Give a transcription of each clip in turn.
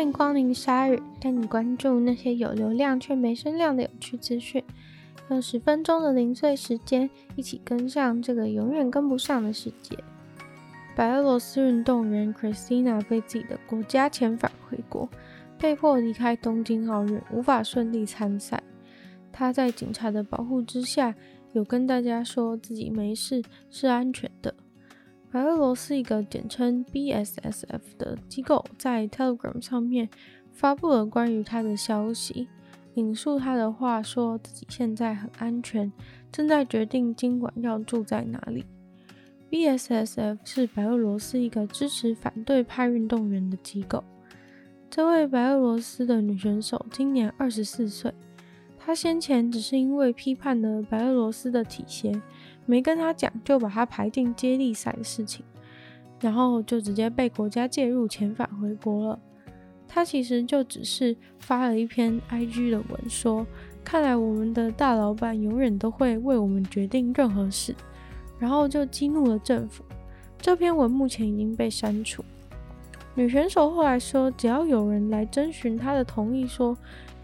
欢迎光临鲨语，带你关注那些有流量却没声量的有趣资讯。用十分钟的零碎时间，一起跟上这个永远跟不上的世界。白俄罗斯运动员 Kristina 被自己的国家遣返回国，被迫离开东京奥运，无法顺利参赛。她在警察的保护之下，有跟大家说自己没事，是安全的。白俄罗斯一个简称 BSSF 的机构在 Telegram 上面发布了关于他的消息，引述他的话说自己现在很安全，正在决定今晚要住在哪里。BSSF 是白俄罗斯一个支持反对派运动员的机构。这位白俄罗斯的女选手今年二十四岁，她先前只是因为批判了白俄罗斯的体协。没跟他讲，就把他排进接力赛的事情，然后就直接被国家介入遣返回国了。他其实就只是发了一篇 IG 的文说，看来我们的大老板永远都会为我们决定任何事，然后就激怒了政府。这篇文目前已经被删除。女选手后来说，只要有人来征询她的同意，说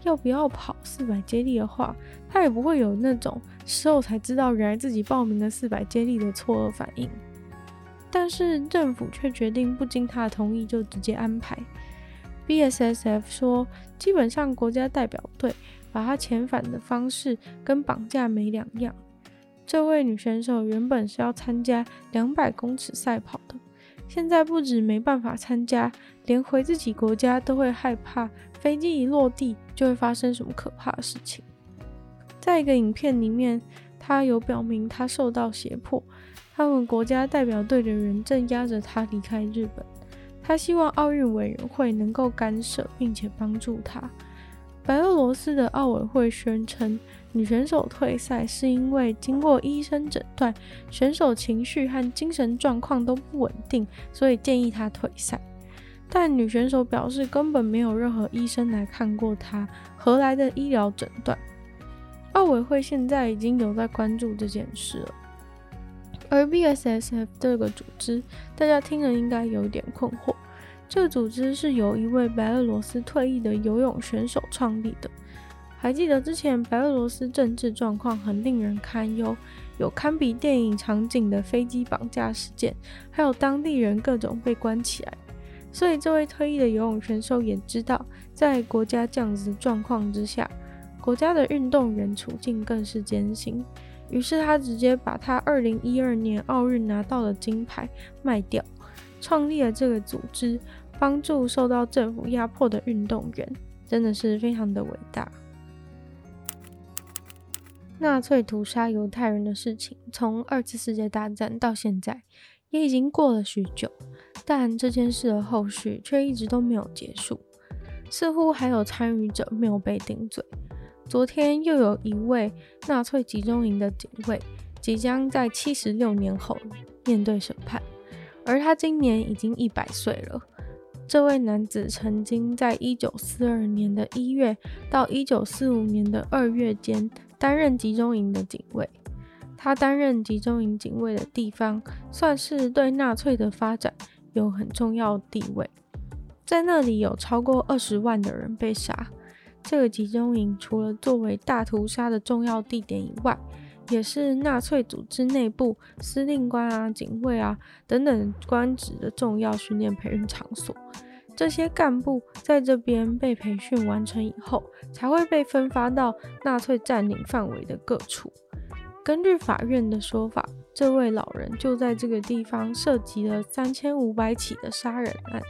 要不要跑四百接力的话，她也不会有那种。事后才知道，原来自己报名了四百接力的错愕反应，但是政府却决定不经她的同意就直接安排。BSSF 说，基本上国家代表队把她遣返的方式跟绑架没两样。这位女选手原本是要参加两百公尺赛跑的，现在不止没办法参加，连回自己国家都会害怕飞机一落地就会发生什么可怕的事情。在一个影片里面，他有表明他受到胁迫，他们国家代表队的人正压着他离开日本。他希望奥运委员会能够干涉并且帮助他。白俄罗斯的奥委会宣称，女选手退赛是因为经过医生诊断，选手情绪和精神状况都不稳定，所以建议她退赛。但女选手表示，根本没有任何医生来看过她，何来的医疗诊断？奥委会现在已经有在关注这件事了，而 BSSF 这个组织，大家听了应该有点困惑。这个组织是由一位白俄罗斯退役的游泳选手创立的。还记得之前白俄罗斯政治状况很令人堪忧，有堪比电影场景的飞机绑架事件，还有当地人各种被关起来。所以这位退役的游泳选手也知道，在国家这样子的状况之下。国家的运动员处境更是艰辛，于是他直接把他二零一二年奥运拿到的金牌卖掉，创立了这个组织，帮助受到政府压迫的运动员，真的是非常的伟大。纳粹屠杀犹太人的事情，从二次世界大战到现在，也已经过了许久，但这件事的后续却一直都没有结束，似乎还有参与者没有被定罪。昨天又有一位纳粹集中营的警卫，即将在七十六年后面对审判，而他今年已经一百岁了。这位男子曾经在一九四二年的一月到一九四五年的二月间担任集中营的警卫。他担任集中营警卫的地方，算是对纳粹的发展有很重要地位。在那里有超过二十万的人被杀。这个集中营除了作为大屠杀的重要地点以外，也是纳粹组织内部司令官啊、警卫啊等等官职的重要训练培训场所。这些干部在这边被培训完成以后，才会被分发到纳粹占领范围的各处。根据法院的说法，这位老人就在这个地方涉及了三千五百起的杀人案。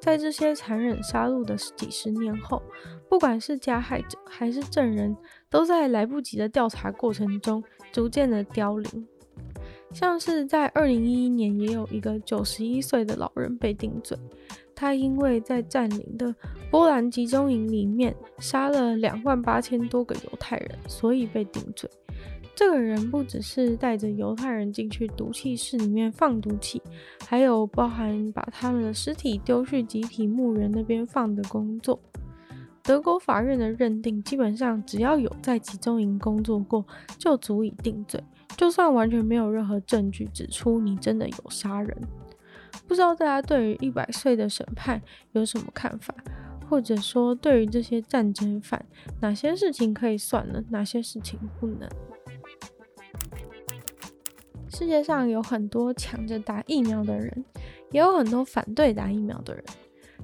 在这些残忍杀戮的几十年后，不管是加害者还是证人，都在来不及的调查过程中逐渐的凋零。像是在二零一一年，也有一个九十一岁的老人被定罪，他因为在占领的波兰集中营里面杀了两万八千多个犹太人，所以被定罪。这个人不只是带着犹太人进去毒气室里面放毒气，还有包含把他们的尸体丢去集体墓园那边放的工作。德国法院的认定，基本上只要有在集中营工作过，就足以定罪，就算完全没有任何证据指出你真的有杀人。不知道大家对于一百岁的审判有什么看法？或者说对于这些战争犯，哪些事情可以算呢，哪些事情不能。世界上有很多抢着打疫苗的人，也有很多反对打疫苗的人。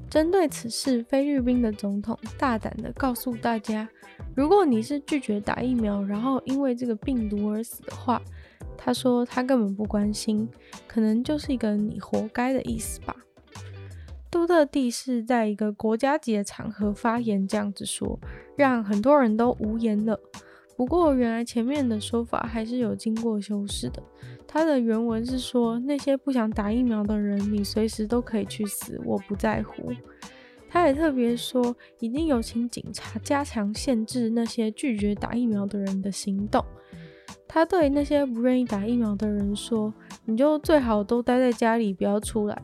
针对此事，菲律宾的总统大胆地告诉大家：如果你是拒绝打疫苗，然后因为这个病毒而死的话，他说他根本不关心，可能就是一个你活该的意思吧。杜特地是在一个国家级的场合发言，这样子说，让很多人都无言了。不过，原来前面的说法还是有经过修饰的。他的原文是说：“那些不想打疫苗的人，你随时都可以去死，我不在乎。”他也特别说，已经有请警察加强限制那些拒绝打疫苗的人的行动。他对那些不愿意打疫苗的人说：“你就最好都待在家里，不要出来。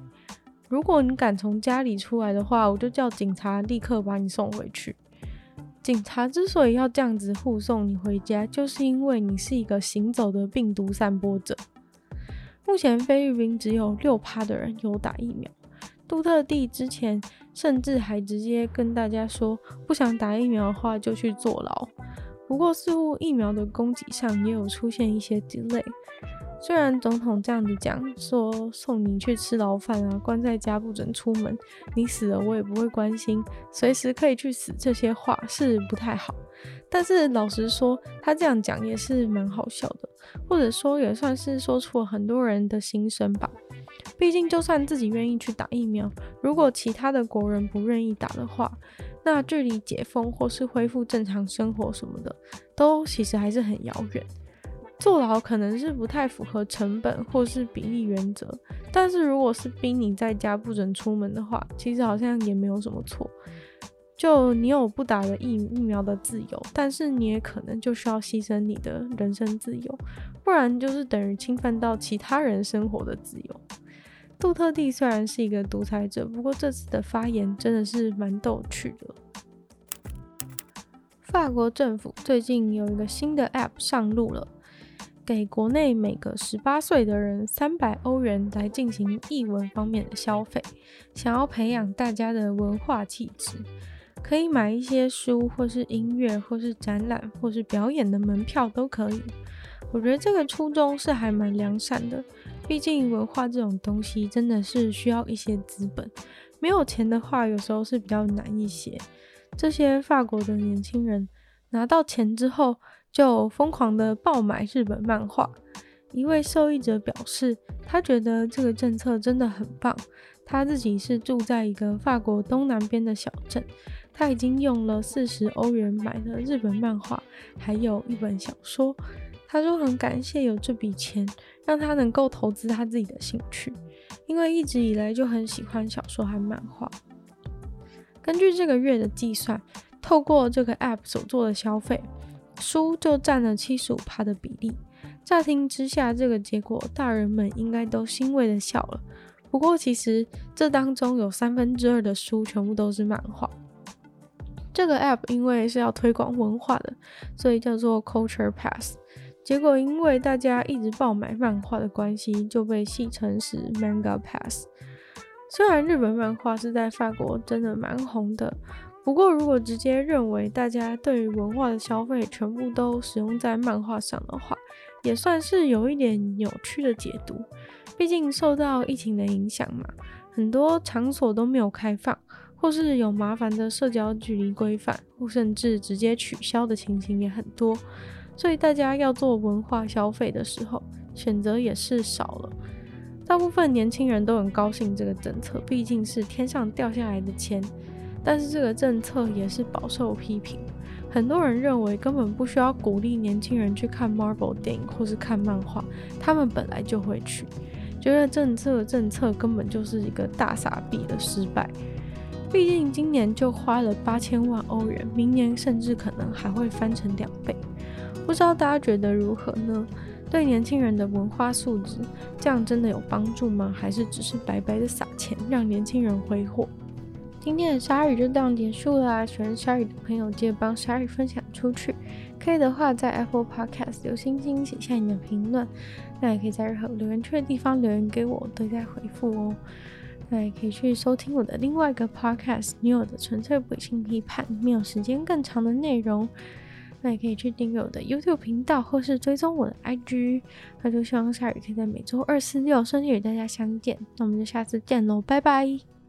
如果你敢从家里出来的话，我就叫警察立刻把你送回去。”警察之所以要这样子护送你回家，就是因为你是一个行走的病毒散播者。目前菲律宾只有六趴的人有打疫苗。杜特地之前甚至还直接跟大家说，不想打疫苗的话就去坐牢。不过似乎疫苗的供给上也有出现一些 delay。虽然总统这样子讲，说送你去吃牢饭啊，关在家不准出门，你死了我也不会关心，随时可以去死，这些话是不太好。但是老实说，他这样讲也是蛮好笑的，或者说也算是说出了很多人的心声吧。毕竟就算自己愿意去打疫苗，如果其他的国人不愿意打的话，那距离解封或是恢复正常生活什么的，都其实还是很遥远。坐牢可能是不太符合成本或是比例原则，但是如果是逼你在家不准出门的话，其实好像也没有什么错。就你有不打的疫疫苗的自由，但是你也可能就需要牺牲你的人身自由，不然就是等于侵犯到其他人生活的自由。杜特地虽然是一个独裁者，不过这次的发言真的是蛮逗趣的。法国政府最近有一个新的 App 上路了。给国内每个十八岁的人三百欧元来进行译文方面的消费，想要培养大家的文化气质，可以买一些书，或是音乐，或是展览，或是表演的门票都可以。我觉得这个初衷是还蛮良善的，毕竟文化这种东西真的是需要一些资本，没有钱的话，有时候是比较难一些。这些法国的年轻人拿到钱之后，就疯狂的爆买日本漫画。一位受益者表示，他觉得这个政策真的很棒。他自己是住在一个法国东南边的小镇，他已经用了四十欧元买了日本漫画，还有一本小说。他说很感谢有这笔钱，让他能够投资他自己的兴趣，因为一直以来就很喜欢小说和漫画。根据这个月的计算，透过这个 App 所做的消费。书就占了七十五趴的比例，乍听之下，这个结果大人们应该都欣慰的笑了。不过，其实这当中有三分之二的书全部都是漫画。这个 app 因为是要推广文化的，所以叫做 Culture Pass。结果因为大家一直爆买漫画的关系，就被戏称是 Manga Pass。虽然日本漫画是在法国真的蛮红的。不过，如果直接认为大家对于文化的消费全部都使用在漫画上的话，也算是有一点扭曲的解读。毕竟受到疫情的影响嘛，很多场所都没有开放，或是有麻烦的社交距离规范，或甚至直接取消的情形也很多。所以大家要做文化消费的时候，选择也是少了。大部分年轻人都很高兴这个政策，毕竟是天上掉下来的钱。但是这个政策也是饱受批评，很多人认为根本不需要鼓励年轻人去看 Marvel 电影或是看漫画，他们本来就会去，觉得政策政策根本就是一个大傻逼的失败。毕竟今年就花了八千万欧元，明年甚至可能还会翻成两倍，不知道大家觉得如何呢？对年轻人的文化素质，这样真的有帮助吗？还是只是白白的撒钱让年轻人挥霍？今天的鲨鱼就这样结束啦！喜欢鲨鱼的朋友记得帮鲨鱼分享出去，可以的话在 Apple Podcast 留星星，写下你的评论，那也可以在任何留言区的地方留言给我，都在回复哦。那也可以去收听我的另外一个 podcast《女友的纯粹不理性批判》，没有时间更长的内容。那也可以去订阅我的 YouTube 频道，或是追踪我的 IG。那就希望下雨可以在每周二、四、六顺利与大家相见。那我们就下次见喽，拜拜。